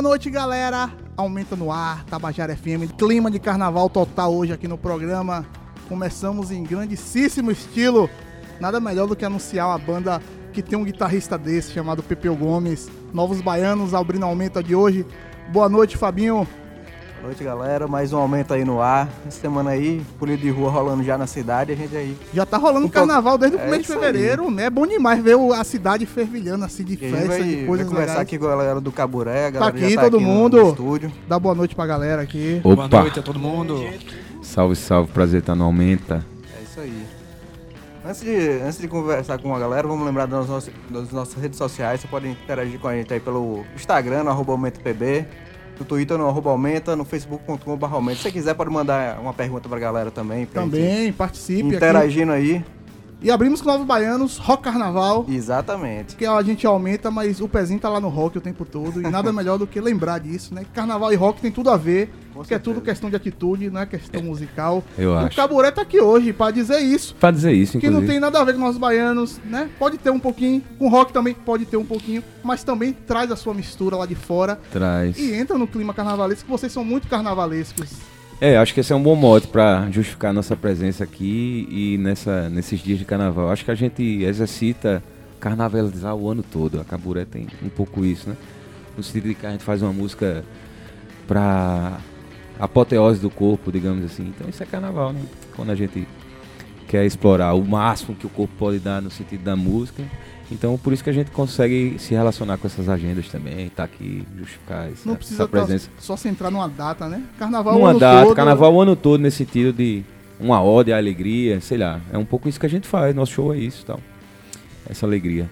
Boa noite, galera. Aumenta no ar, Tabajara FM. Clima de carnaval total hoje aqui no programa. Começamos em grandíssimo estilo. Nada melhor do que anunciar uma banda que tem um guitarrista desse, chamado Pepeu Gomes. Novos Baianos, abrindo aumenta de hoje. Boa noite, Fabinho. Boa noite, galera. Mais um aumento aí no ar. Essa semana aí, polícia de rua rolando já na cidade. A gente aí. Já tá rolando Um carnaval desde o É começo de isso aí. fevereiro, né? É bom demais ver o- a cidade fervilhando assim de E festa, vai, de coisas conversar aqui com a galera do Caburé. A galera Tá aqui já todo no- mundo. No estúdio. Dá boa noite pra galera aqui. Opa, Boa noite a todo mundo. salve, salve, prazer estar no Aumenta. É isso aí. Antes de, antes de conversar com a galera, vamos lembrar das nossas, das nossas redes sociais. Você pode interagir com a gente aí pelo Instagram, no arroba AumentaPB, no Twitter, no arroba Aumenta, no facebook.com.br Aumenta. Se você quiser, pode mandar uma pergunta pra galera também. Pra Também, participe aqui. Interagindo aí. E abrimos com Novos Baianos, Rock Carnaval. Exatamente. Que a gente aumenta, mas o pezinho tá lá no rock o tempo todo. E nada melhor do que lembrar disso, né? Carnaval e rock tem tudo a ver. Porque é tudo questão de atitude, não é questão musical. Eu e o acho. Caburé tá aqui hoje pra dizer isso. Pra dizer isso, Que não inclusive. tem nada a ver com nós baianos, né? Pode ter um pouquinho, com rock também pode ter um pouquinho, mas também traz a sua mistura lá de fora Traz. e entra no clima carnavalesco, que vocês são muito carnavalescos. É, acho que esse é um bom modo pra justificar a nossa presença aqui e nessa, nesses dias de carnaval. Acho que a gente exercita carnavalizar o ano todo. A Caburé tem um pouco isso, né? No sentido de que a gente faz uma música pra apoteose do corpo, digamos assim. Então isso é carnaval, né? Quando a gente quer explorar o máximo que o corpo pode dar no sentido da música. Então, por isso que a gente consegue se relacionar com essas agendas também, tá aqui, justificar essa, Não precisa essa presença. tá só centrar numa data, né? Carnaval o Numa ano data, todo. carnaval o ano todo, nesse sentido de uma ode à alegria, sei lá. É um pouco isso que a gente faz, nosso show é isso tal. Essa alegria.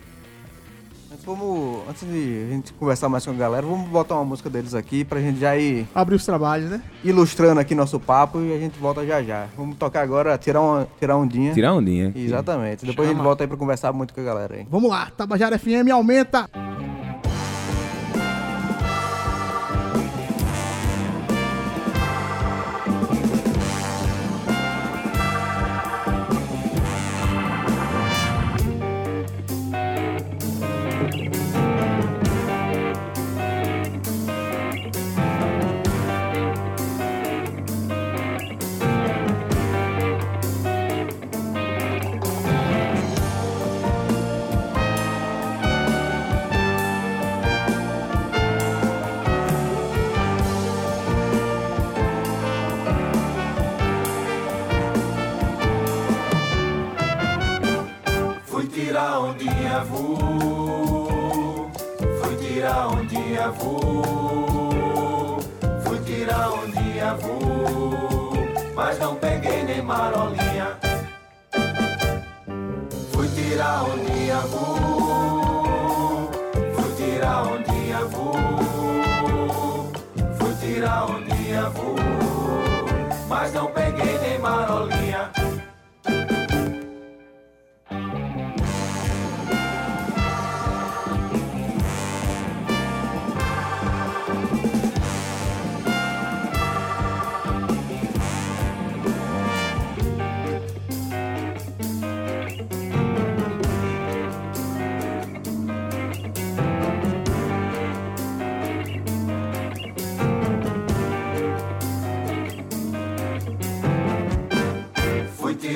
Vamos, antes de a gente conversar mais com a galera, vamos botar uma música deles aqui pra gente já ir Abrir os trabalhos, né? ilustrando aqui nosso papo e a gente volta já já. Vamos tocar agora, tirar uma, tirar ondinha. Tirar ondinha. Exatamente. Depois a gente volta aí pra conversar muito com a galera aí. Vamos lá, Tabajara FM aumenta.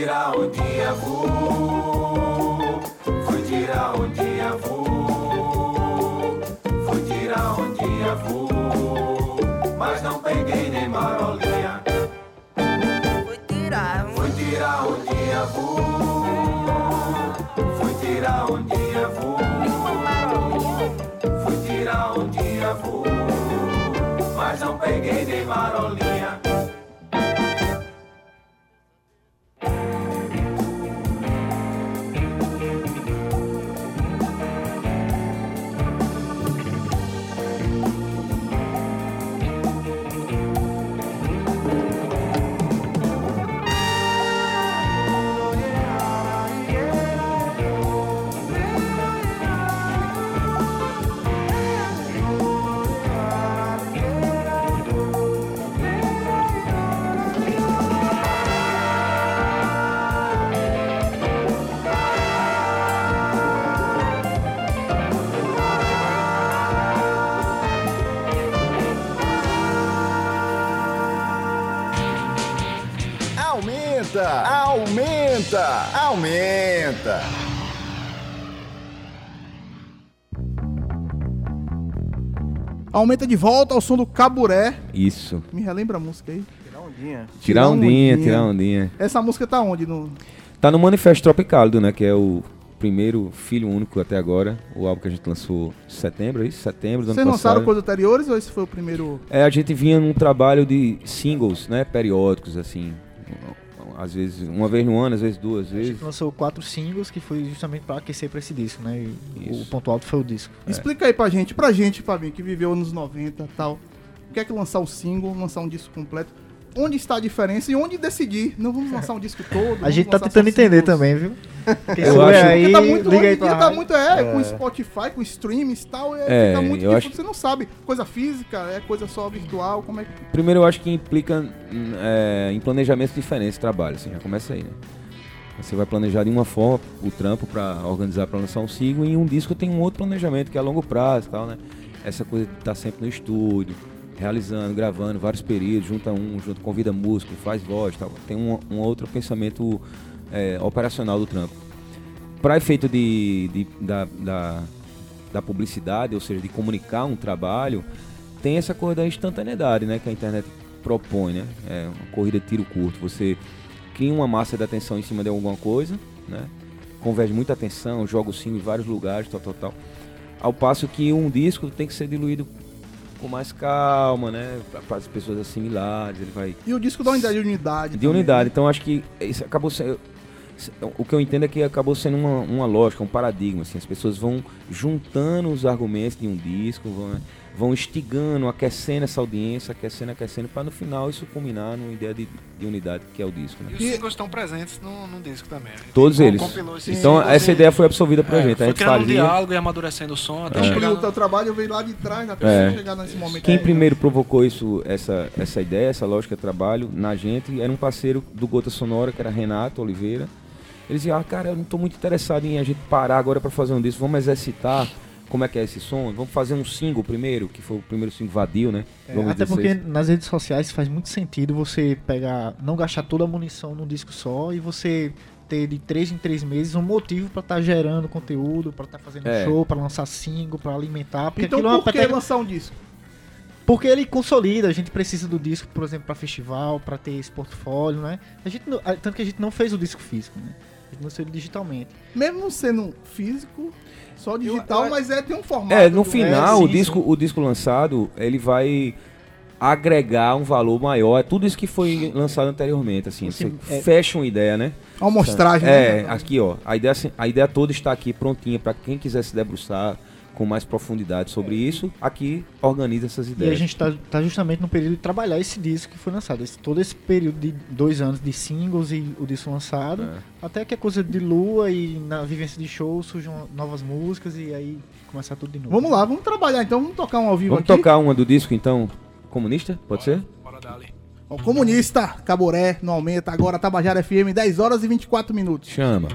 Fui tirar o dia vou. Fui tirar o dia vou. Fui tirar o dia vou. Mas não peguei nem marolinha. Fui tirar Fui tirar o dia vou. Fui tirar o dia vou. Fui tirar o dia vou. Mas não peguei nem marolinha. Aumenta de volta ao som do Caburé. Isso. Me relembra a música aí. Tirar ondinha. Tirar ondinha, tirar ondinha. Essa música tá onde? No... Tá no Manifesto Tropicálido, né? Que é o primeiro filho único até agora. O álbum que a gente lançou em setembro, é isso? Setembro do Vocês ano lançaram coisas anteriores ou esse foi o primeiro? É, a gente vinha num trabalho de singles, né? Periódicos, assim. Às vezes, uma vez no ano, às vezes duas A gente vezes. lançou quatro singles que foi justamente pra aquecer pra esse disco, né? E o ponto alto foi o disco. Explica aí pra gente, pra gente, Fabinho, que viveu nos 90 e tal. O que é que lançar o single, lançar um disco completo? Onde está a diferença e onde decidir? Não vamos lançar um disco todo. A gente tá tentando entender singles. também, viu? Quem Eu acho- aí, tá muito, liga aí pra tá muito, é, É. com Spotify, com streams e tal, é, É, fica muito difícil, acho- você não sabe, coisa física, é coisa só virtual, como é que... Primeiro, eu acho que implica hum, é, em planejamentos diferentes de trabalho, assim, já começa aí, né? Você vai planejar de uma forma o trampo pra organizar pra lançar um single e um disco tem um outro planejamento que é a longo prazo e tal, né? Essa coisa de estar sempre no estúdio, realizando, gravando vários períodos, junta um, junto, convida músico, faz voz tal. Tem um, um outro pensamento é, operacional do trampo. Para efeito de, de- da, da, da publicidade, ou seja, de comunicar um trabalho, tem essa coisa da instantaneidade, né? Que a internet propõe, né? É uma corrida de tiro curto. Você cria uma massa de atenção em cima de alguma coisa, né? Converge muita atenção, joga o sino em vários lugares, tal, tal, tal. Ao passo que um disco tem que ser diluído com mais calma, né? Para as pessoas assimilares, ele vai E o disco dá uma ideia de unidade. de também, unidade. né? Então acho que isso acabou sendo. O que eu entendo é que acabou sendo uma, uma lógica, um paradigma. Assim, as pessoas vão juntando os argumentos de um disco, vão, vão instigando, aquecendo essa audiência, aquecendo, aquecendo, para no final isso culminar numa ideia de, de unidade que é o disco. Né? E os singles estão presentes no, no disco também. A gente Todos com- eles. Então singles essa e- ideia foi absorvida pra é, gente. A Foi gente criando um fazia. diálogo e amadurecendo o som até Então, chegar o no- teu trabalho veio lá de trás, até É. você chegar nesse momento. Quem aí, né? primeiro provocou isso, essa, essa ideia, essa lógica de trabalho na gente, era um parceiro do Gota Sonora, que era Renato Oliveira. Eles diziam, ah, cara, eu não tô muito interessado em a gente parar agora pra fazer um disco, vamos exercitar como é que é esse som, vamos fazer um single primeiro, que foi o primeiro single vadio, né? É, até dizer porque isso. nas redes sociais faz muito sentido você pegar, não gastar toda a munição num disco só e você ter de três em três meses um motivo pra estar gerando conteúdo, pra estar fazendo É. show, pra lançar single, pra alimentar. Porque Então é uma por que peteca- lançar um disco? Porque ele consolida, a gente precisa do disco, por exemplo, pra festival, pra ter esse portfólio, né? A gente tanto que a gente não fez o disco físico, né? A gente lançou ele digitalmente. Mesmo não sendo físico, só digital, eu- mas é tem um formato. É, no final, sim, o, disco, o disco lançado, ele vai agregar um valor maior. É tudo isso que foi lançado anteriormente, assim. Assim, você é- fecha uma ideia, né? Uma amostragem. É, né? aqui ó, a ideia, assim, a ideia toda está aqui prontinha para quem quiser se debruçar com mais profundidade sobre isso, aqui organiza essas E a ideias. gente tá, tá justamente no período de trabalhar esse disco que foi lançado. Esse- todo esse período de dois anos de singles e o disco lançado. É. Até que a coisa de lua e na vivência de show surjam novas músicas e aí começar tudo de novo. Vamos lá, vamos trabalhar então, vamos tocar um ao vivo Vamos aqui. tocar uma do disco então, comunista? Pode ser? Bora dali. Ó, Comunista, Caboré, não aumenta, agora Tabajara FM, 10 horas e 24 minutos. Chama.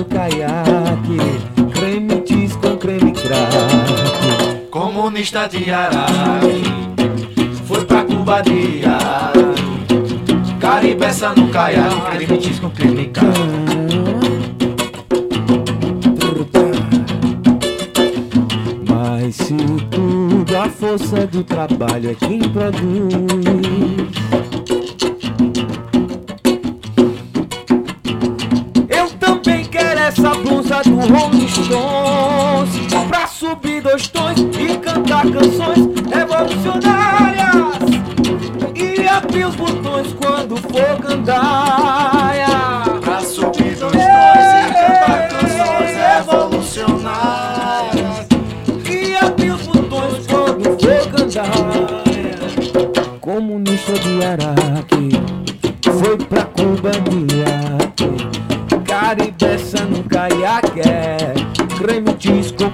No caiaque. Creme cheese com creme crack. Comunista de Araque Foi pra Cuba de Araque. Caribeça no caiaque. Creme cheese com creme crack. Mas se tudo a força do trabalho é quem produz do Rolling Stones Pra subir dois tons e cantar canções revolucionárias. E abrir os botões quando for gandaia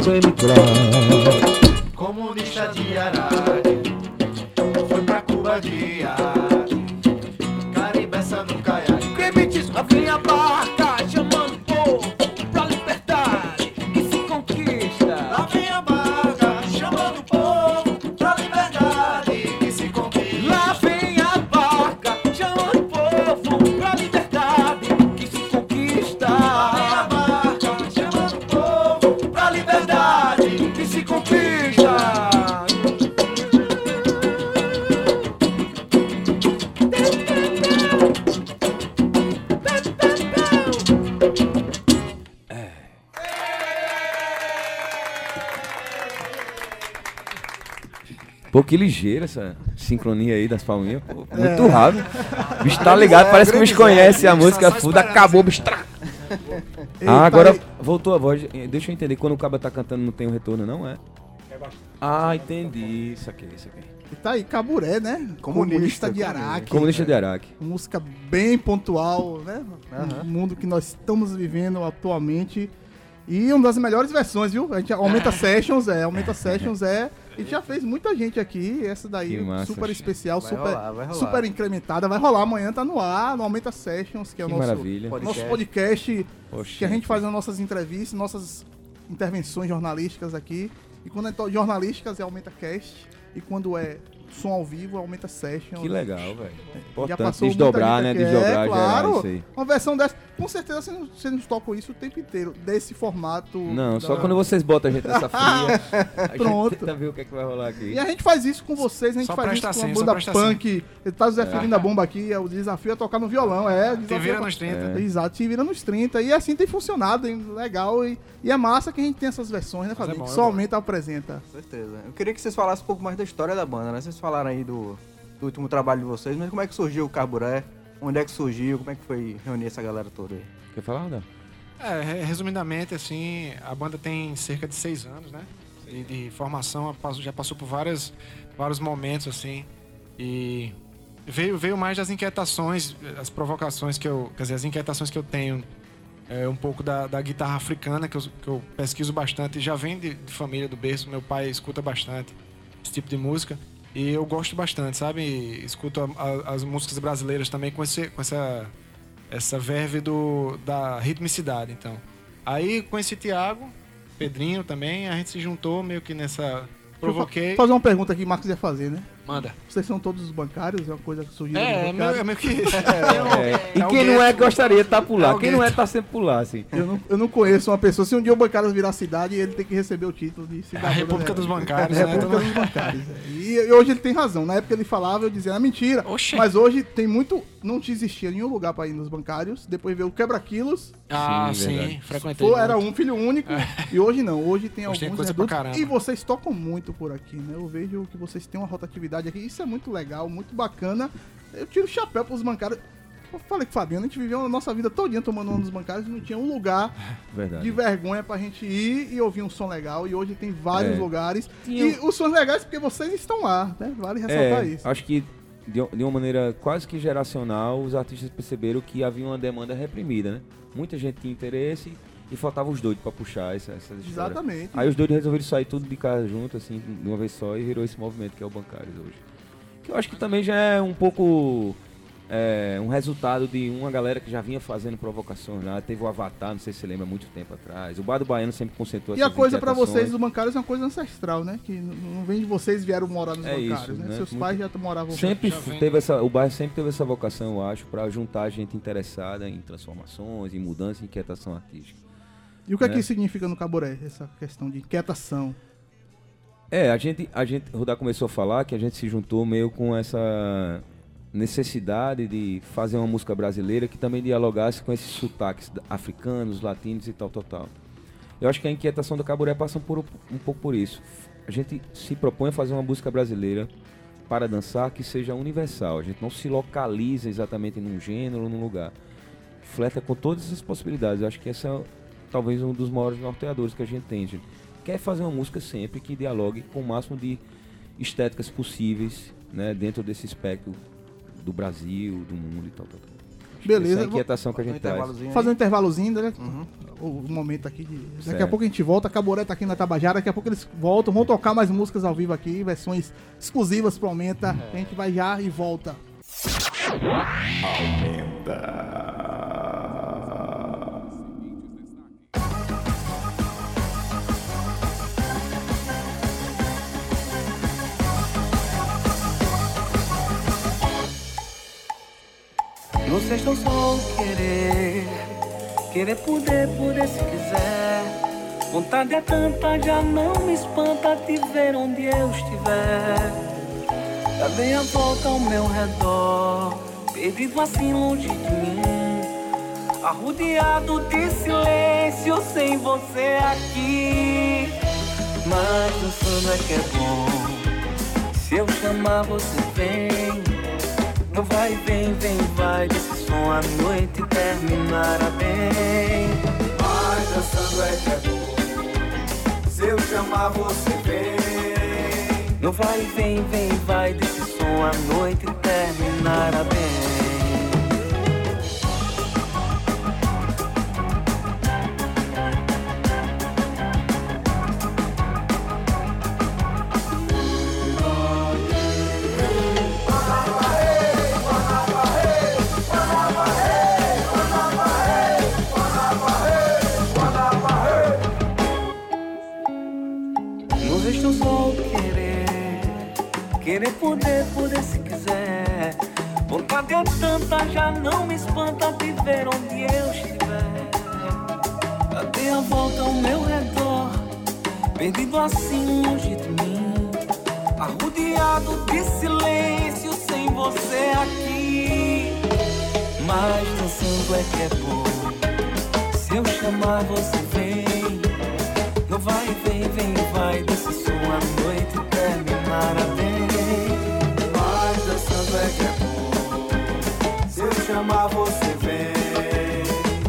cheese Pô, que ligeira essa sincronia aí das palminhas. Pô, muito rápido. O bicho tá ligado, parece que o bicho conhece a música fuda, acabou, o bicho. Ah, agora voltou a voz. Eh, Deixa eu entender, quando o caba tá cantando não tem um retorno, não é? Ah, entendi. Isso aqui, isso aqui. E tá aí, Caburé, né? Comunista, de comunista. Araque. Comunista de Araque. Música bem pontual, né? No mundo que nós estamos vivendo atualmente. E uma das melhores versões, viu? A gente aumenta sessions, é. Aumenta sessions é E já fez muita gente aqui, essa daí massa, super gente. especial, Vai super, rolar, vai rolar. super incrementada. Vai rolar amanhã, tá no ar, no Aumenta Sessions, que é o Que nosso maravilha. Podcast. nosso podcast que a gente faz as nossas entrevistas, nossas intervenções jornalísticas aqui. E quando é jornalísticas é Aumenta Cast. E quando é som ao vivo, é Aumenta Session. Que legal, velho. Já Importante passou desdobrar, né? aqui. Desdobrar é, claro. Uma versão dessa. Com certeza vocês não, vocês não tocam isso o tempo inteiro. Desse formato. Não, da- só quando vocês botam a gente nessa fria, a Pronto. gente tenta ver o que, é que vai rolar aqui. E a gente faz isso com vocês, a gente Só faz isso com a assim, banda punk. Ele tá o Zé Filhinho da Bomba aqui, é, o desafio é tocar no violão, é. Te vira é nos 30. É. Exato, te vira nos 30. E assim tem funcionado, hein? legal. E, e é massa que a gente tem essas versões, né, é Fabinho? bom, que é só aumenta apresenta. Com certeza. Eu queria que vocês falassem um pouco mais da história da banda, né? Vocês falaram aí do, do último trabalho de vocês, mas como é que surgiu o Carburé? Onde é que surgiu? Como é que foi reunir essa galera toda aí? Quer falar, Aldão? É, re- resumidamente, assim, a banda tem cerca de seis anos, né? De, de formação, já passou por várias, vários momentos, assim. E veio, veio mais das inquietações, as provocações que eu. Quer dizer, as inquietações que eu tenho. É, um pouco da, da guitarra africana, que eu, que eu pesquiso bastante. Já vem de, de família do berço, meu pai escuta bastante esse tipo de música. E eu gosto bastante, sabe? Escuto a- a- as músicas brasileiras também com, esse, com essa essa verve do, da ritmicidade, então. Aí conheci Thiago, Pedrinho também, a gente se juntou meio que nessa. Provoquei. Fa- fazer uma pergunta que o Marcos ia fazer, né? Manda. Vocês são todos bancários? É uma coisa que surgiu É, é meio, é meio que isso. É, e o quem não é gostaria de estar por lá. É quem não é tá sempre por lá, assim. Eu não, eu não conheço uma pessoa. Se um dia o bancário virar cidade, ele tem que receber o título de cidadão. A República da- dos Bancários, É, né? República Todo- dos Bancários. é. E, e hoje ele tem razão. Na época ele falava, eu dizia, é mentira. Oxê. Mas hoje tem muito. Não te existia nenhum lugar pra ir nos bancários. Depois veio o quebra-quilos. Ah, Sim, sim, frequentei. Foi, era muito. um filho único. E hoje não. Hoje tem Hoje tem alguns coisa pra redutos. caramba. E vocês tocam muito por aqui, né? Eu vejo que vocês têm uma rotatividade aqui. Isso é muito legal, muito bacana. Eu tiro o chapéu pros bancários. Eu falei com o Fabiano, a gente viveu a nossa vida todinha tomando um dos bancários e não tinha um lugar Verdade. de vergonha pra gente ir e ouvir um som legal. E hoje tem vários É. lugares. Tinha E os sons legais porque vocês estão lá, né? Vale ressaltar É, isso. acho que de, de uma maneira quase que geracional, os artistas perceberam que havia uma demanda reprimida, né? Muita gente tinha interesse e faltava os doidos pra puxar essa, essas histórias. Exatamente. Aí os doidos resolveram sair tudo de casa junto, assim, de uma vez só, e virou esse movimento que é o Bancários hoje. Que eu acho que também já é um pouco é, um resultado de uma galera que já vinha fazendo provocações lá. Teve o Avatar, não sei se você lembra, muito tempo atrás. O Bar do Baiano sempre concentrou E a coisa pra inquietações. vocês, os bancários, é uma coisa ancestral, né? Que não vem de vocês vieram morar nos É bancários, isso, né? né? Seus Muito- pais já moravam Sempre Já vem. teve essa, o bairro sempre teve essa vocação, eu acho, pra juntar gente interessada em transformações, em mudança e inquietação artística. E o que é né? que significa no caboré, essa questão de inquietação? É, a gente, a gente, o Rudá começou a falar que a gente se juntou meio com essa necessidade de fazer uma música brasileira que também dialogasse com esses sotaques africanos, latinos e tal, tal, tal. Eu acho que a inquietação do Caburé passa por, um pouco por isso. A gente se propõe a fazer uma música brasileira para dançar que seja universal. A gente não se localiza exatamente num gênero ou num lugar. Fleta com todas essas possibilidades. Eu acho que esse é talvez um dos maiores norteadores que a gente tem. A gente quer fazer uma música sempre que dialogue com o máximo de estéticas possíveis né, dentro desse espectro do Brasil, do mundo e tal, tal, tal. Beleza, Essa é a inquietação que a Um gente intervalozinho aí. Fazer um intervalozinho, né? Uhum. O, o momento aqui de. Daqui a pouco a gente volta. A Caboré tá aqui na Tabajara. Daqui a pouco eles voltam. Vão tocar mais músicas ao vivo aqui, versões exclusivas pro Aumenta. A gente vai já e volta. Não seja tão só querer, querer poder, poder se quiser. Vontade é tanta, já não me espanta te ver onde eu estiver. Já dei a volta ao meu redor, perdido assim longe de mim. Arrodeado de silêncio sem você aqui. Mas dançando é que é bom. Se eu chamar, você vem. Não vai, vem, vem, vai desse som a noite terminará bem. Mas dançando é que é bom. Se eu chamar, você vem. Não vai, vem, vem, vai desse som a noite terminará bem. Poder, poder se quiser. Vontade é tanta, já não me espanta te ver onde eu estiver. Dei a volta ao meu redor, perdido assim longe de mim. Arrodeado de silêncio, sem você aqui. Mas dançando é que é bom. Se eu chamar, você vem. Não vai, vem, vem, vai. Desse som a noite terminará bem. Chamar, você vem.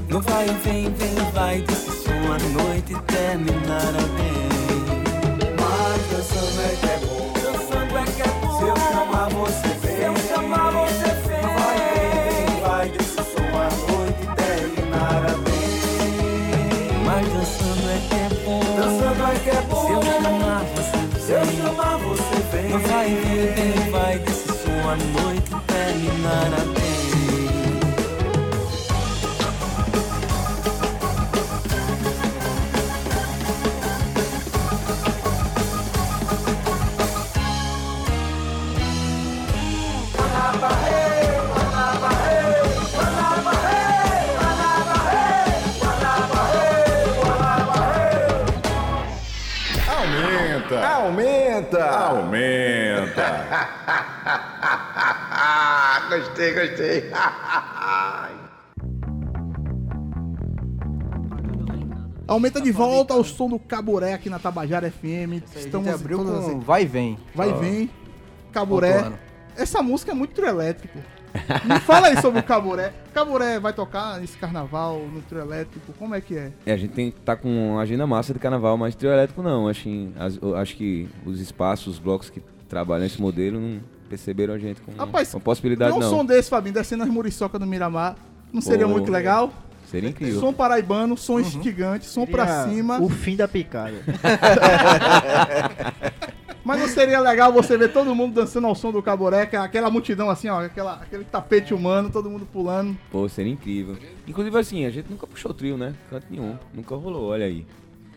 Não vai, vem, vem, vai. Desse som a noite terminará bem. Mas dançando é que é bom. Dançando é que é bom. Se eu chamar, você vem. Se eu chamar, você vem. Não vai, vem, vem, vai. Desse som a noite terminará bem. Mas dançando é que é bom. Dançando é que é bom. Se eu chamar, você vem. Se eu chamar, você vem. Não vai, vem, vem, vai. Desse som a noite terminará bem. Aumenta, aumenta, aumenta. gostei, gostei. Aumenta de volta ao som do Caburé aqui na Tabajara FM. Estamos abriu todas com Vai e Vem. Vai e vem. Caburé. Essa música é muito elétrico. Me fala aí sobre o Caburé. Caburé vai tocar nesse carnaval, no trio elétrico, como é que é? É, a gente tem que tá com uma agenda massa de carnaval, mas trio elétrico não. Acho, que- as- acho que os espaços, os blocos que trabalham esse modelo não perceberam a gente com Rapaz, uma possibilidade Tem um não. som desse, Fabinho, descendo as muriçocas do Miramar. Não seria Pô, muito legal? Seria incrível. Som paraibano, som instigante, som pra Seria cima. O fim da picada. Mas não seria legal você ver todo mundo dançando ao som do caboré, que é aquela multidão assim, ó, aquela, aquele tapete humano, todo mundo pulando. Pô, seria incrível. Inclusive assim, a gente nunca puxou trio, né? Canto nenhum. Nunca rolou, olha aí.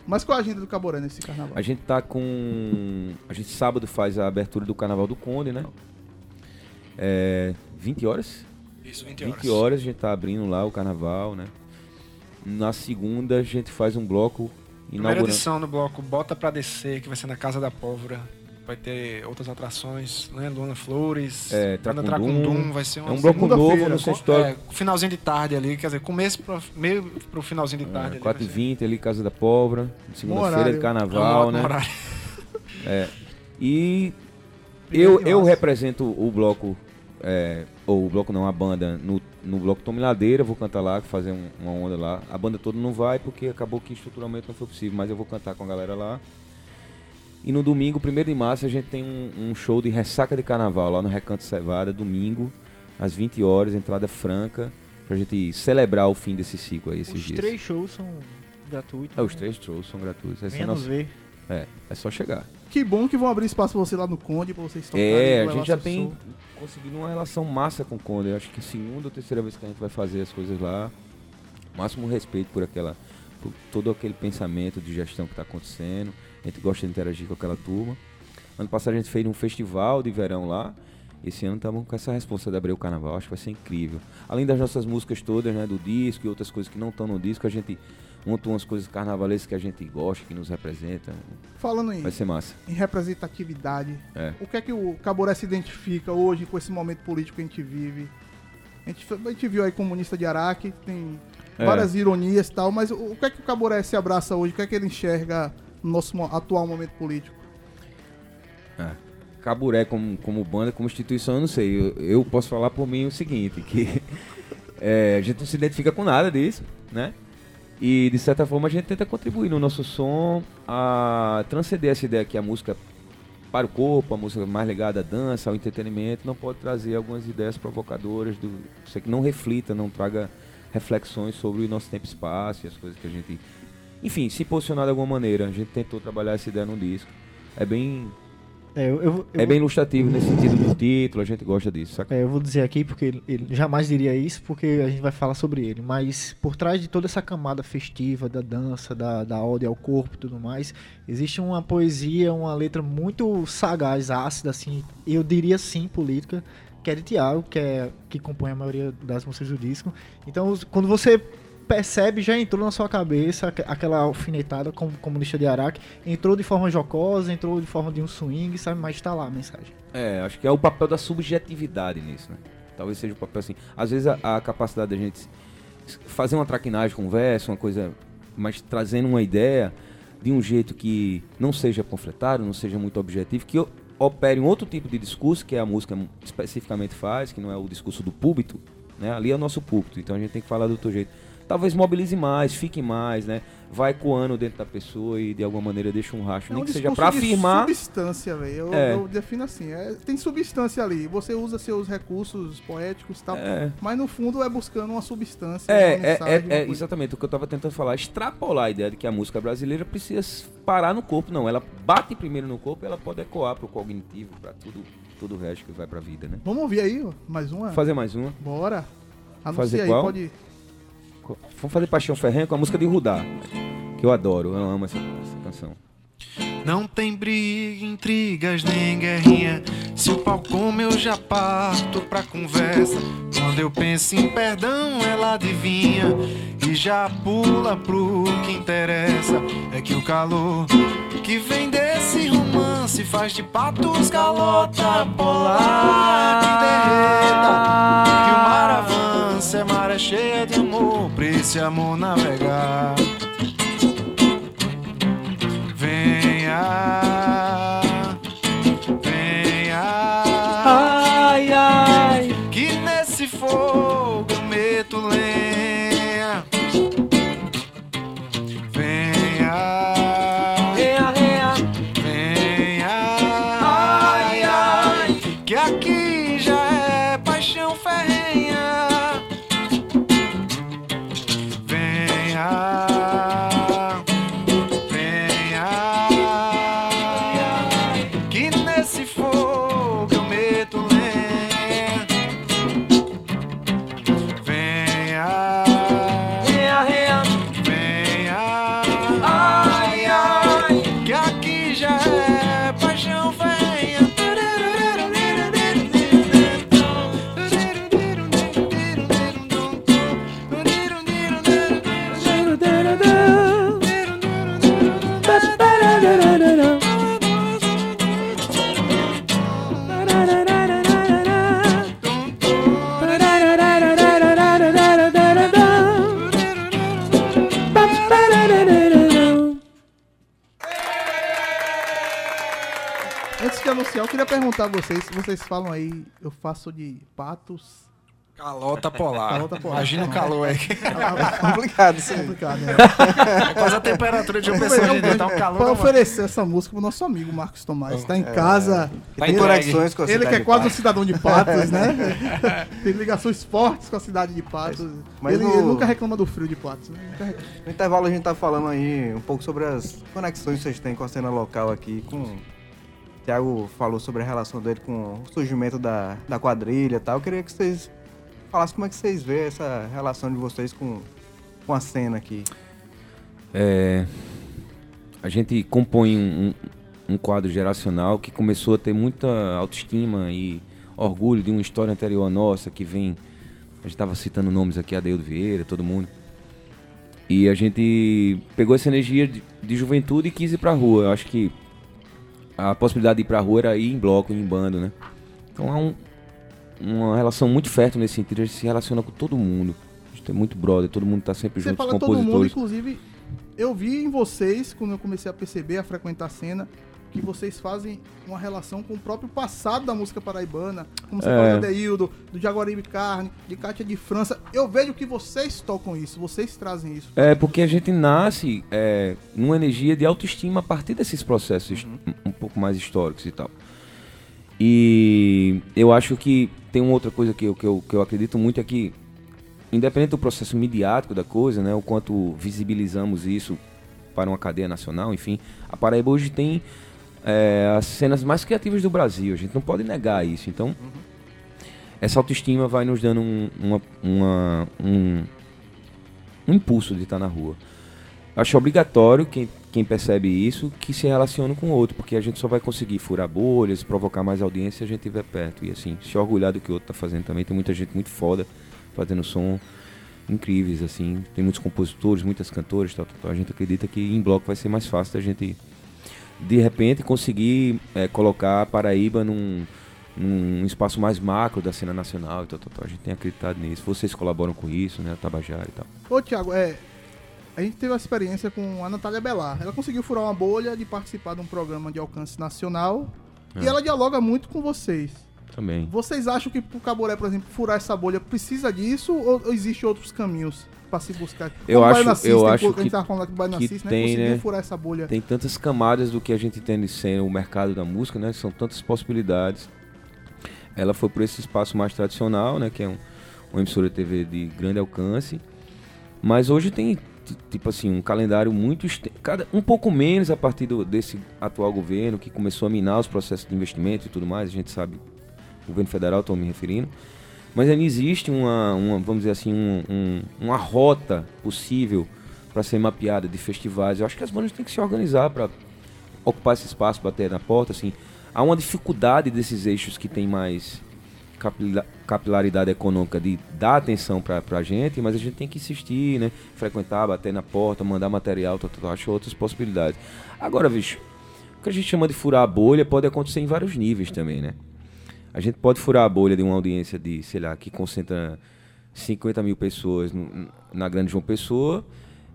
Mas qual a agenda do caboré nesse carnaval? A gente tá com. A gente sábado faz a abertura do Carnaval do Conde, né? É. 20 horas? Isso, 20 20 horas. horas a gente tá abrindo lá o carnaval, né? Na segunda a gente faz um bloco Primeira inaugurando. edição do bloco Bota Pra Descer, que vai ser na Casa da Pólvora. Vai ter outras atrações, né? Luana Flores, É, Tracundum. Tracundum, vai ser uma É um bloco novo no Centro Histórico. É, finalzinho de tarde ali, quer dizer, começo pro, meio pro finalzinho de tarde. ali, vai ser. 4h20 ali, Casa da Pólvora. Segunda-feira de carnaval, É né? É. E eu, eu represento o bloco, é, ou o bloco não, a banda, no, no bloco Tome Ladeira, vou cantar lá, fazer um- uma onda lá. A banda toda não vai porque acabou que estruturalmente não foi possível, mas eu vou cantar com a galera lá. E no domingo, 1 de março, a gente tem um, um show de ressaca de carnaval lá no Recanto Cevada, domingo, às 20 horas, entrada franca, pra gente celebrar o fim desse ciclo aí, esses Os dias. três shows são gratuitos. É, os né? três shows são gratuitos. Essa é, Venha a nos nossa... ver. é, é só chegar. Que bom que vão abrir espaço pra você lá no Conde, pra vocês tocarem. É, a gente já tem som. conseguido uma relação massa com o Conde. Eu acho que é a segunda ou terceira vez que a gente vai fazer as coisas lá. Máximo respeito por aquela. por todo aquele pensamento de gestão que está acontecendo. A gente gosta de interagir com aquela turma. Ano passado a gente fez um festival de verão lá. Esse ano estamos com essa responsa de abrir o carnaval. Acho que vai ser incrível. Além das nossas músicas todas, né? Do disco e outras coisas que não estão no disco, a gente monta umas coisas carnavalescas que a gente gosta, que nos representam. Falando em, Vai ser massa. em representatividade, É. o que é que o Caboré se identifica hoje com esse momento político que a gente vive? A gente, a gente viu aí comunista de Araque, tem É. várias ironias e tal, mas o, o que é que o Caboré se abraça hoje? O que é que ele enxerga no nosso atual momento político? É. Caburé como, como banda, como instituição, eu não sei. Eu, eu posso falar por mim o seguinte, que é, a gente não se identifica com nada disso, né? E de certa forma a gente tenta contribuir no nosso som a transcender essa ideia que a música para o corpo, a música mais ligada à dança, ao entretenimento, não pode trazer algumas ideias provocadoras do isso que não reflita, não traga reflexões sobre o nosso tempo e espaço e as coisas que a gente, enfim, se posicionar de alguma maneira. A gente tentou trabalhar essa ideia no disco. É bem É, eu, eu, eu É bem ilustrativo nesse sentido do título, a gente gosta disso, saca? É, eu vou dizer aqui porque ele, ele jamais diria isso, porque a gente vai falar sobre ele. Mas por trás de toda essa camada festiva da dança, da, da ode ao corpo e tudo mais, existe uma poesia, uma letra muito sagaz, ácida, assim, eu diria sim, política, que é de Tiago, que, é, que compõe a maioria das músicas do disco. Então, quando você percebe, já entrou na sua cabeça aque- aquela alfinetada como comunista de Araque, entrou de forma jocosa, entrou de forma de um swing, sabe? Mas tá lá a mensagem. É, acho que é o papel da subjetividade nisso, né? Talvez seja o papel assim. Às vezes a, a capacidade da gente fazer uma traquinagem, conversa, uma coisa, mas trazendo uma ideia de um jeito que não seja panfletário, não seja muito objetivo, que opere um outro tipo de discurso que a música especificamente faz, que não é o discurso do púlpito, né? Ali é o nosso púlpito, então a gente tem que falar do outro jeito. Talvez mobilize mais, fique mais, né? Vai coando dentro da pessoa e de alguma maneira deixa um racho, É nem um que seja de afirmar. substância, velho. Eu, É. eu defino assim. é- tem substância ali. Você usa seus recursos poéticos e tal. É. Mas no fundo é buscando uma substância. É, uma é, mensagem, é, uma é exatamente o que eu tava tentando falar, extrapolar a ideia de que a música brasileira precisa parar no corpo, não. Ela bate primeiro no corpo e ela pode ecoar pro cognitivo, pra tudo, tudo o resto que vai pra vida, né? Vamos ouvir aí, mais uma? Fazer mais uma. Bora. Anuncia Fazer aí, qual? pode. Co- Vamos fazer Paixão Ferrenha com a música de Rudá, que eu adoro, eu amo essa, essa canção. Não tem briga, intrigas nem guerrinha. Se o pau come, eu já parto pra conversa. Quando eu penso em perdão, ela adivinha e já pula pro que interessa. É que o calor que vem desse romance faz de patos calota polar que derreta. Que o mar avança, é maré cheia de amor, pra esse amor navegar. Perguntar a vocês, se vocês falam aí, eu faço de patos. Calota polar. Calota polar. Imagina o calor aí. Complicado isso aí. Complicado, né? É quase a temperatura de uma pessoa de dentro, tá um calor. Pra oferecer essa música pro nosso amigo Marcos Tomás. Tá em casa. É. Tem ele- conexões com a Ele cidade que é quase um cidadão de Patos, né? Tem ligações fortes com a cidade de Patos. Mas ele, no- ele nunca reclama do frio de Patos. Né? No intervalo a gente tá falando aí um pouco sobre as conexões que vocês têm com a cena local aqui, com... O Thiago falou sobre a relação dele com o surgimento da, da quadrilha e tal. Eu queria que vocês falassem como é que vocês veem essa relação de vocês com, com a cena aqui. É, a gente compõe um, um- quadro geracional que começou a ter muita autoestima e orgulho de uma história anterior nossa, que vem. A gente estava citando nomes aqui, Adeildo Vieira, todo mundo. E a gente pegou essa energia de, de juventude e quis ir pra rua. Eu acho que a possibilidade de ir pra rua era ir em bloco, ir em bando, né? Então é um- uma relação muito fértil nesse sentido. A gente se relaciona com todo mundo. A gente é muito brother, todo mundo tá sempre Você junto, os fala todo mundo, compositores. inclusive, eu vi em vocês, quando eu comecei a perceber, a frequentar a cena, que vocês fazem uma relação com o próprio passado da música paraibana, como você É. falou do Adeildo, do Jaguaribe Carne, de Cátia de França. Eu vejo que vocês tocam isso, vocês trazem isso. É, porque a gente nasce é, numa energia de autoestima a partir desses processos um, um pouco mais históricos e tal. E eu acho que tem uma outra coisa que eu, que eu, que eu acredito muito é que, independente do processo midiático da coisa, né, o quanto visibilizamos isso para uma cadeia nacional, enfim, a Paraíba hoje tem é, as cenas mais criativas do Brasil. A gente não pode negar isso. Então, essa autoestima vai nos dando um, uma- uma- um, um impulso de estar na rua. Acho obrigatório quem, quem percebe isso que se relacione com o outro, porque a gente só vai conseguir furar bolhas, provocar mais audiência se a gente estiver perto. E assim, se orgulhar do que o outro está fazendo também. Tem muita gente muito foda fazendo som incríveis, assim. Tem muitos compositores, muitas cantoras, tal, tal, tal. A gente acredita que em bloco vai ser mais fácil da gente, de repente, conseguir eh, colocar a Paraíba num, num espaço mais macro da cena nacional e tal, tal, tal. A gente tem acreditado nisso. Vocês colaboram com isso, né? A Tabajara e tal. Ô, Thiago, é. A gente teve uma experiência com a Natália Belar. Ela conseguiu furar uma bolha de participar de um programa de alcance nacional. E É. ela dialoga muito com vocês. Também. Vocês acham que pro Caboré, por exemplo, furar essa bolha precisa disso ou, ou existe outros caminhos pra se buscar? Eu Como o acho, eu acho a gente que, tava falando aqui do Baiana que né? tem, né? furar essa bolha. Tem tantas camadas do que a gente entende ser o mercado da música, né? São tantas possibilidades. Ela foi por esse espaço mais tradicional, né? Que é um, uma emissora de TV de grande alcance. Mas hoje tem, ti- tipo assim, um calendário muito... Cada, um pouco menos a partir do- desse atual governo, que começou a minar os processos de investimento e tudo mais. A gente sabe, governo federal, estou me referindo. Mas ainda existe uma, uma vamos dizer assim, um- um- uma rota possível para ser mapeada de festivais. Eu acho que as bandas têm que se organizar para ocupar esse espaço, bater na porta, assim. Há uma dificuldade desses eixos que tem mais capila- capilaridade econômica de dar atenção para a gente, mas a gente tem que insistir, né? Frequentar, bater na porta, mandar material, tal, tal, tal. acho outras possibilidades. Agora, bicho, o que a gente chama de furar a bolha pode acontecer em vários níveis também, né? A gente pode furar a bolha de uma audiência de, sei lá, que concentra 50 mil pessoas na Grande João Pessoa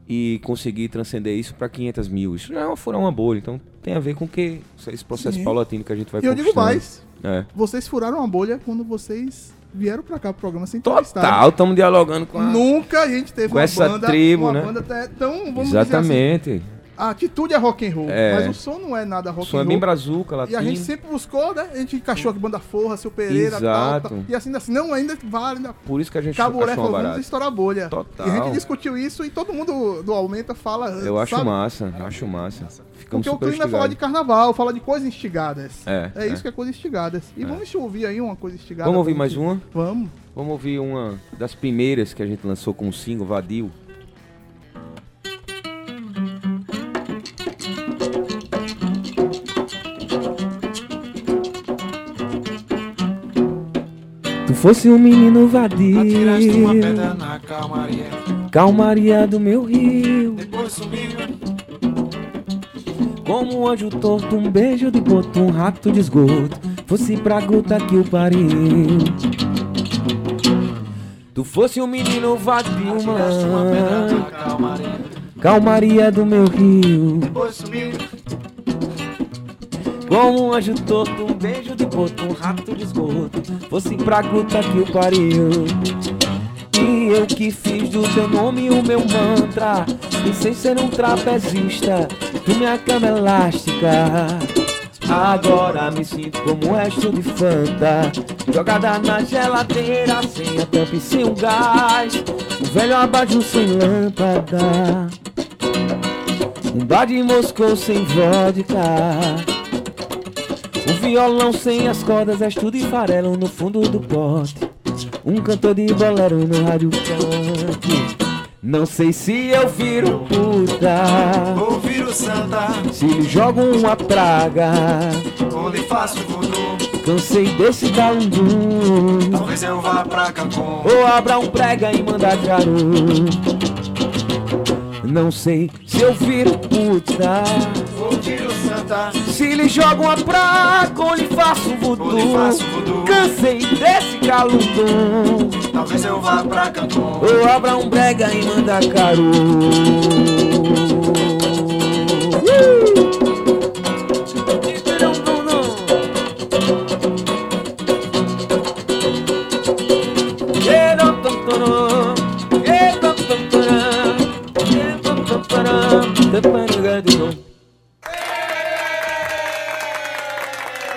e conseguir transcender isso para 500 mil. Isso não é uma furar uma bolha, então tem a ver com que esse processo Sim. paulatino que a gente vai E eu digo mais. É. Vocês furaram uma bolha quando vocês vieram pra cá pro programa sem Total, entrevistar. estamos dialogando com a... Nunca a gente teve com uma essa banda, tribo, uma né? banda até tão, vamos dizer assim, Exatamente. A atitude é rock and roll, É. mas o som não é nada rock som and é roll. bem brazuca, E a latino. gente sempre buscou, né? A gente encaixou aqui Banda Forra, Seu Pereira, Exato. tal, tal. E assim, assim, não, ainda vale, ainda Por isso que a gente Caburé achou falou, uma vamos barata. estourar a bolha. Total. E a gente discutiu isso e todo mundo do Aumenta fala. Eu acho sabe? massa, acho massa. Ficamos Porque o clima é falar de carnaval, fala de coisas instigadas. É, é. isso que é coisa instigadas. E É. vamos ouvir aí uma coisa instigada. Vamos ouvir mais uma? Vamos. Vamos ouvir uma das primeiras que a gente lançou com o single, Vadio. Fosse um menino vadio, Atiraste uma pedra na calmaria, calmaria do meu rio. depois sumiu. Como um anjo torto, um beijo de boto, um rato de esgoto. Fosse pra gota que o pariu. Tu fosse um menino vadio, Atiraste uma pedra na mano. calmaria, Calmaria do meu rio. depois sumiu. Como um anjo torto, um beijo de boto, um rato de esgoto. Fosse pra gruta que o pariu. E eu que fiz do teu nome o meu mantra. E sem ser um trapezista, tu minha cama elástica. Agora me sinto como um resto de Fanta Jogada na geladeira Sem a tampa e sem o gás Um velho abajur sem lâmpada Um bar de Moscou sem vodka violão sem as cordas, és tudo e farelo no fundo do pote. Um cantor de bolero no rádio funk. Não sei se eu viro puta. Ou viro santa, Se lhe jogo uma praga. ou lhe faço voodoo. Cansei desse calundum. Talvez eu vá pra Cancún. Ou abra um prega e manda caro. Não sei se eu viro puta. Ou viro santa, Se lhe jogo uma praga lhe faço voodoo. Cansei desse calundum. Talvez eu vá pra Cancún. Ou abra um brega e manda caro.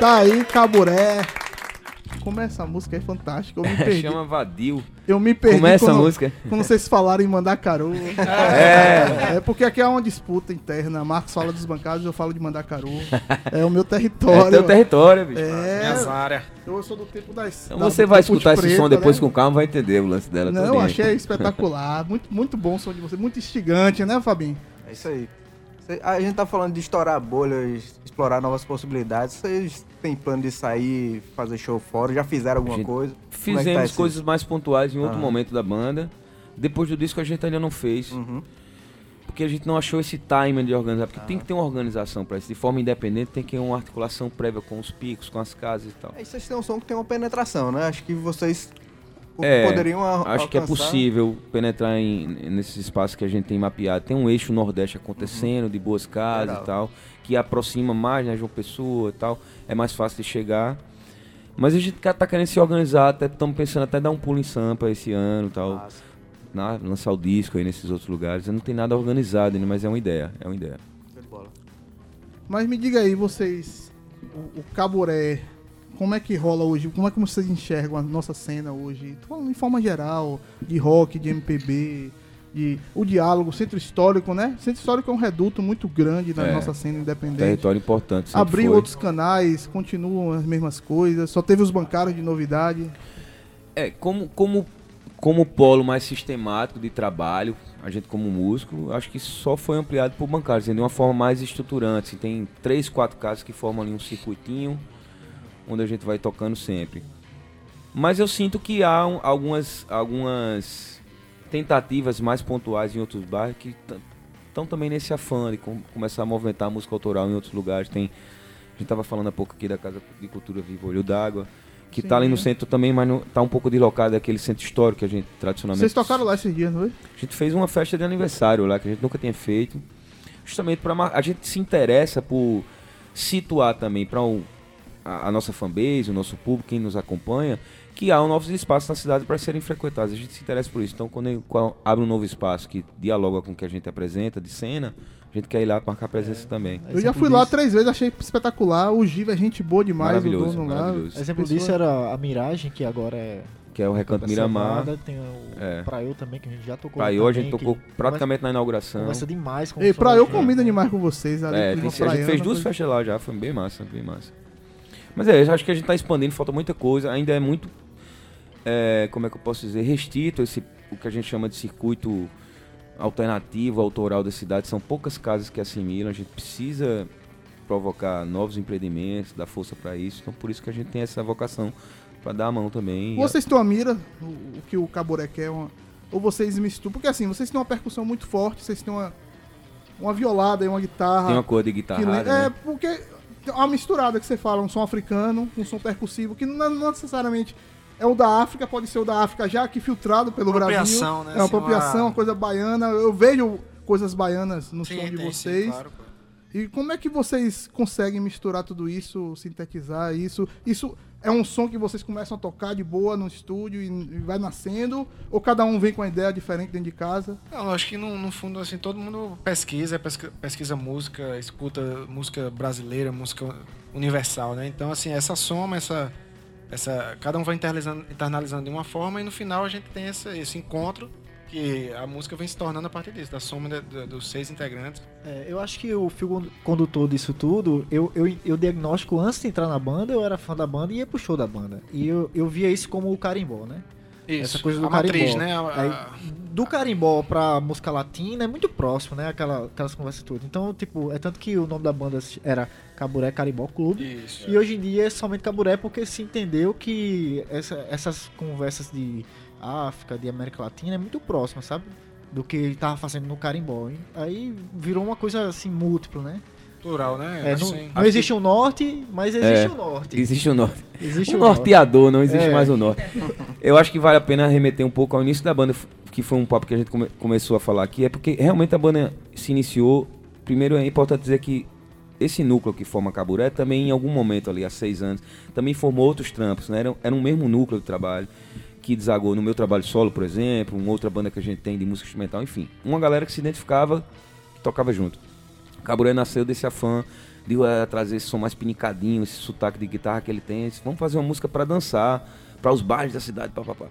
Tá aí, Caburé, como é essa música? É fantástica. Eu me perdi. Chama Vadil. Eu me perdi Como é essa quando, música? quando vocês falaram em mandar caru. É. É porque aqui é uma disputa interna. Marcos fala dos bancados, eu falo de mandar caru. É o meu território. É teu território, bicho. É. Minhas áreas. Eu sou do tempo das. Então da- você vai escutar esse preta, som depois né? com calma, vai entender o lance dela. Não, achei espetacular. Muito, muito bom o som de você. Muito instigante, né, Fabinho? É isso aí. A gente tá falando de estourar bolhas, explorar novas possibilidades. Vocês têm plano de sair, fazer show fora? Já fizeram alguma coisa? É tá Fizemos esse- coisas mais pontuais em outro Aham. momento da banda. Depois do disco a gente ainda não fez. Uhum. Porque a gente não achou esse timing de organizar. Porque tem que ter uma organização para isso. De forma independente tem que ter uma articulação prévia com os picos, com as casas e tal. Aí vocês têm um som que tem uma penetração, né? Acho que vocês É, poderiam a- acho que é alcançar- possível penetrar em, nesses espaços que a gente tem mapeado. Tem um eixo nordeste acontecendo, de boas casas Legal. e tal, que aproxima mais, né, João Pessoa e tal. É mais fácil de chegar. Mas a gente tá tá querendo se organizar, até estamos pensando até dar um pulo em Sampa esse ano e tal. Na, lançar o disco aí nesses outros lugares. Não tem nada organizado ainda, mas é uma ideia. É uma ideia. Mas me diga aí, vocês, o, o Caboré, como é que rola hoje? Como é que vocês enxergam a nossa cena hoje? Tô falando em forma geral, de rock, de MPB, de o diálogo, centro histórico, né? Centro histórico é um reduto muito grande na É. nossa cena independente. Território importante. Abriu foi. outros canais, continuam as mesmas coisas, só teve os bancários de novidade. É, como, como, como polo mais sistemático de trabalho, a gente como músico, acho que só foi ampliado por bancários, assim, de uma forma mais estruturante. Tem três, quatro casas que formam ali um circuitinho, onde a gente vai tocando sempre. Mas eu sinto que há um- algumas, algumas tentativas mais pontuais em outros bairros que estão também nesse afã de com- começar a movimentar a música autoral em outros lugares. Tem, a gente estava falando há pouco aqui da Casa de Cultura Viva Olho d'Água, que está ali no centro também, mas está um pouco deslocado daquele centro histórico que a gente tradicionalmente... Vocês tocaram lá esses dias, não foi? A gente fez uma festa de aniversário lá, que a gente nunca tinha feito. Justamente para A gente se interessa por situar também para a, a nossa fanbase, o nosso público, quem nos acompanha, que há novos espaços na cidade para serem frequentados. A gente se interessa por isso. Então, quando, quando abre um novo espaço que dialoga com o que a gente apresenta de cena, a gente quer ir lá marcar presença também. Eu já fui lá três vezes, achei espetacular. O Giva é gente boa demais, o Maravilhoso, dono lá. maravilhoso. Exemplo Pessoa- disso era a Miragem, que agora é. Que é o Recanto Miramar. Selvada, Tem o É. Praiô também, que a gente já tocou. Praiô a também, gente que tocou conversa- praticamente na inauguração. Conversa demais com Ei, o som pra da eu gente. combina demais com vocês ali. É, tem- a gente fez duas festas lá já, foi bem massa, bem massa. Mas é, eu acho que a gente tá expandindo, falta muita coisa, ainda é muito, é, como é que eu posso dizer, restrito esse, o que a gente chama de circuito alternativo, autoral da cidade. São poucas casas que assimilam, a gente precisa provocar novos empreendimentos, dar força para isso, então por isso que a gente tem essa vocação para dar a mão também. Vocês têm uma mira, o, que o Caboré quer, uma- ou vocês misturam? Porque assim, vocês têm uma percussão muito forte, vocês têm uma, uma violada e uma guitarra. Tem uma cor de que guitarrada, lem- É, né? porque uma misturada que você fala, um som africano, um som percussivo, que não, não necessariamente é o da África, pode ser o da África já aqui filtrado pelo Brasil. Né? É uma apropriação, uma- coisa baiana. Eu vejo coisas baianas no Sim, som de tem, sim, vocês. claro. E como é que vocês conseguem misturar tudo isso, sintetizar isso? Isso é um som que vocês começam a tocar de boa no estúdio e, vai nascendo? Ou cada um vem com uma ideia diferente dentro de casa? Eu acho que no, no fundo, assim, todo mundo pesquisa, pesquisa, pesquisa música, escuta música brasileira, música universal, né? Então, assim, essa soma, essa. essa cada um vai internalizando, internalizando de uma forma e no final a gente tem esse encontro que a música vem se tornando a partir disso, da soma de- de- dos seis integrantes. É, eu acho que o fio condutor disso tudo, eu, eu, eu diagnóstico antes de entrar na banda, eu era fã da banda e ia pro show da banda. E eu, eu via isso como o carimbó, né? Isso, Essa coisa do a matriz, carimbó. né? A- Aí, do carimbó pra música latina é muito próximo, né? Aquela, aquelas conversas todas. Então, tipo, é tanto que o nome da banda era Caburé Carimbó Clube. Isso. E hoje em dia é somente Caburé porque se entendeu que essa- essas conversas de África, de América Latina é muito próxima, sabe? Do que ele tava fazendo no carimbó. hein? Aí virou uma coisa assim múltipla, né? Plural, né? É, não, não existe um norte, mas existe É, um norte. Existe o norte. Existe o o norte. norteador, não existe É. mais o norte. Eu acho que vale a pena remeter um pouco ao início da banda, que foi um papo que a gente come- começou a falar aqui, é porque realmente a banda se iniciou. Primeiro é importante dizer que esse núcleo que forma Caburé também, em algum momento ali, há seis anos, também formou outros trampos, né? Era, era um mesmo núcleo de trabalho que desagou no meu trabalho solo, por exemplo, uma outra banda que a gente tem de música instrumental, enfim. Uma galera que se identificava, que tocava junto. Caburé nasceu desse afã de eh, trazer esse som mais pinicadinho, esse sotaque de guitarra que ele tem. Disse, Vamos fazer uma música para dançar, para os bares da cidade, papapá.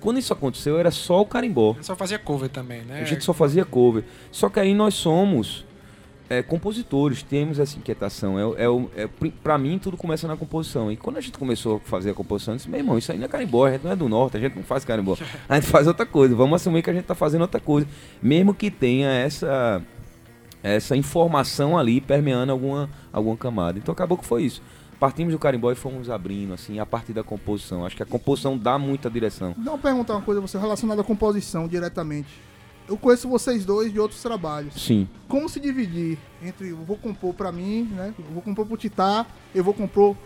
Quando isso aconteceu, era só o carimbó. A gente só fazia cover também, né? A gente só fazia cover. Só que aí nós somos é, compositores, temos essa inquietação. É, é, o- é, pra mim, tudo começa na composição. E quando a gente começou a fazer a composição, eu disse, meu irmão, isso aí não é carimbó, a gente não é do norte, a gente não faz carimbó. A gente faz outra coisa, vamos assumir que a gente tá fazendo outra coisa. Mesmo que tenha essa, essa informação ali permeando alguma, alguma camada. Então acabou que foi isso. Partimos do carimbó e fomos abrindo, assim, a partir da composição. Acho que a composição dá muita direção. Deixa eu perguntar uma coisa a você relacionada à composição diretamente. Eu conheço vocês dois de outros trabalhos. Sim. Como se dividir entre eu vou compor pra mim, né? Eu vou compor pro Titá, eu vou compor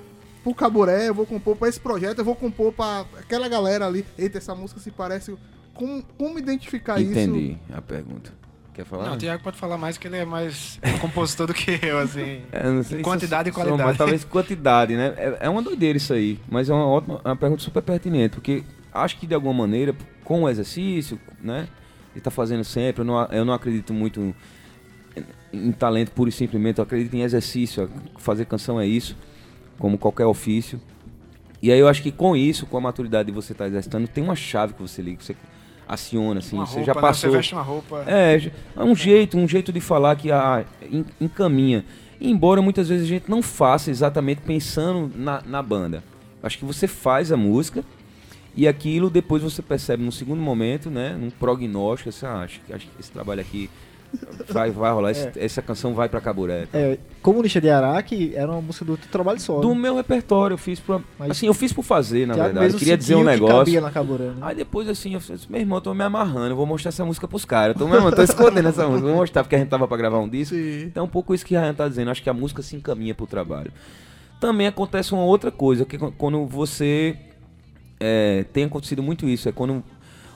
pro Caboré, eu vou compor pra esse projeto, eu vou compor pra aquela galera ali. Eita, essa música se parece. Como, como identificar Entendi isso? a pergunta. Quer falar? Não, o Thiago pode falar mais que ele é mais compositor do que eu, assim. É, não sei quantidade e qualidade. mas talvez quantidade, né? É, é uma doideira isso aí, mas é uma, ótima, uma pergunta super pertinente, porque acho que de alguma maneira, com o exercício, né? E tá fazendo sempre, eu não, a- eu não acredito muito em, em talento puro e simplesmente, eu acredito em exercício, fazer canção é isso, como qualquer ofício. E aí eu acho que com isso, com a maturidade de você estar exercitando, tem uma chave que você liga, que você aciona, assim, Uma você roupa, já né? passou. Você veste uma roupa. É, é um jeito, um jeito de falar que ah, en- encaminha. Embora muitas vezes a gente não faça exatamente pensando na, na banda. Acho que você faz a música e aquilo depois você percebe no segundo momento, né? Num prognóstico, assim, ah, acho, que- acho que esse trabalho aqui vai, vai rolar, É. essa canção vai pra Caburé. É, Comunista de Araque era uma música do teu trabalho solo. Do meu repertório, eu fiz pra. Mas- assim, eu fiz por fazer, na verdade. Eu queria dizer um que negócio. cabia na Caburé, né? Aí depois, assim, eu disse, meu irmão, eu tô me amarrando, eu vou mostrar essa música pros caras. Eu tô, meu irmão, eu tô escondendo essa música, vou mostrar, porque a gente tava pra gravar um disco. Então, um pouco isso que a Ryan tá dizendo, acho que a música se encaminha pro trabalho. Também acontece uma outra coisa, que quando você. É, tem acontecido muito isso, é quando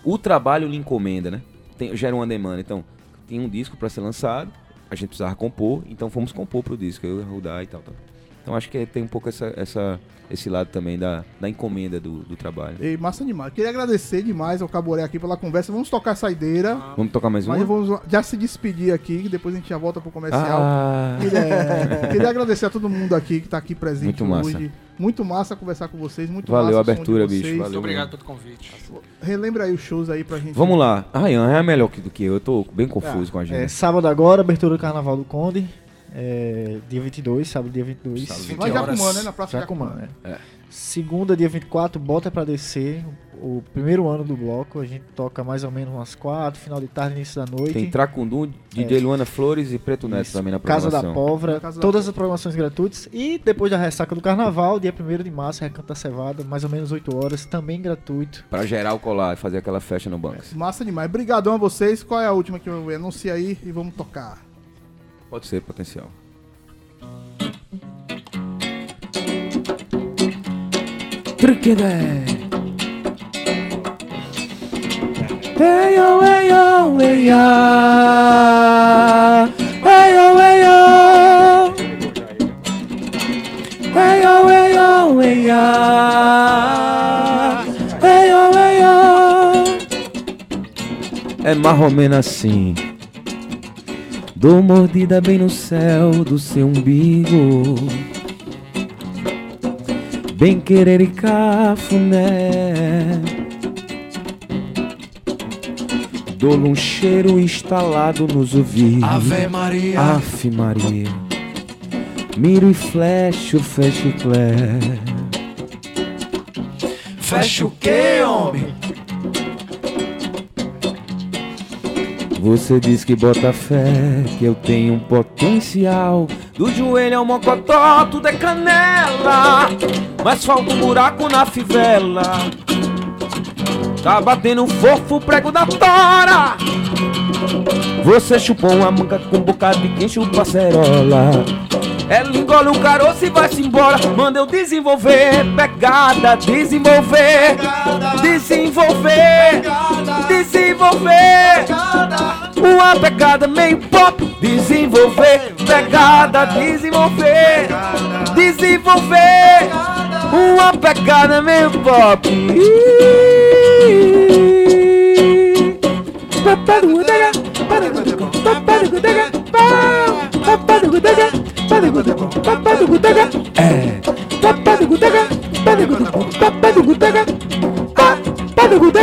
o trabalho lhe encomenda, né? Tem, gera uma demanda. Então, tem um disco pra ser lançado, a gente precisava compor, então fomos compor pro disco, eu e Rudá e tal, tal. Então acho que tem um pouco essa, essa, esse lado também da, da encomenda do, do trabalho. Ei, massa demais. Queria agradecer demais ao Caboré aqui pela conversa. Vamos tocar a saideira. Vamos tocar mais uma? Mas vamos já se despedir aqui, que depois a gente já volta pro comercial. Ah. Queria, queria agradecer a todo mundo aqui que tá aqui presente Muito massa. hoje. Muito massa conversar com vocês. Muito Valeu massa a abertura, bicho, valeu Muito obrigado pelo convite. Relembra aí os shows aí pra gente. Vamos lá. A Ryan é melhor que- do que eu, eu tô bem confuso com a É, gente. sábado agora, abertura do Carnaval do Conde. É, dia 22, sábado dia 22. Sábado, Vai 20 horas. Jacumã, né? Na Praça Jacumã, Jacumã. é. Segunda, dia 24, Bota Pra Descer. O primeiro ano do bloco. A gente toca mais ou menos umas quatro, final de tarde, início da noite. Tem Tracundum, DJ É. Luana Flores e Preto Neto Isso. também na Casa programação. da Casa da todas as programações gratuitas. E depois da ressaca do carnaval, dia 1 de março, Recanto da Cevada, mais ou menos 8 horas, também gratuito. Pra gerar o colar e fazer aquela festa no banco. Massa demais. Brigadão a vocês. Qual é a última que eu anuncio aí e vamos tocar? Pode ser potencial. Truquedé. Hey yo, hey yo, hey yo. Hey yo, hey yo. Hey yo, hey yo, hey yo. Hey yo, hey yo. É mais ou menos assim. Dou mordida bem no céu do seu umbigo. Bem querer e cafuné. Dou-lhe um cheiro instalado nos ouvidos. Ave Maria. Ave Maria. Miro e flecho, fecho e clé. Fecha o que, homem? Você diz que bota fé, que eu tenho um potencial. Do joelho ao mocotó, tudo é canela. Mas falta um buraco na fivela. Tá batendo fofo o prego da tora. Você chupou uma manga com um bocado de quem chupa acerola. Ela engole um caroço e vai-se embora. Manda eu desenvolver, pegada, desenvolver, desenvolver, desenvolver uma pegada meio pop, desenvolver pegada, desenvolver, desenvolver uma pegada meio pop. É.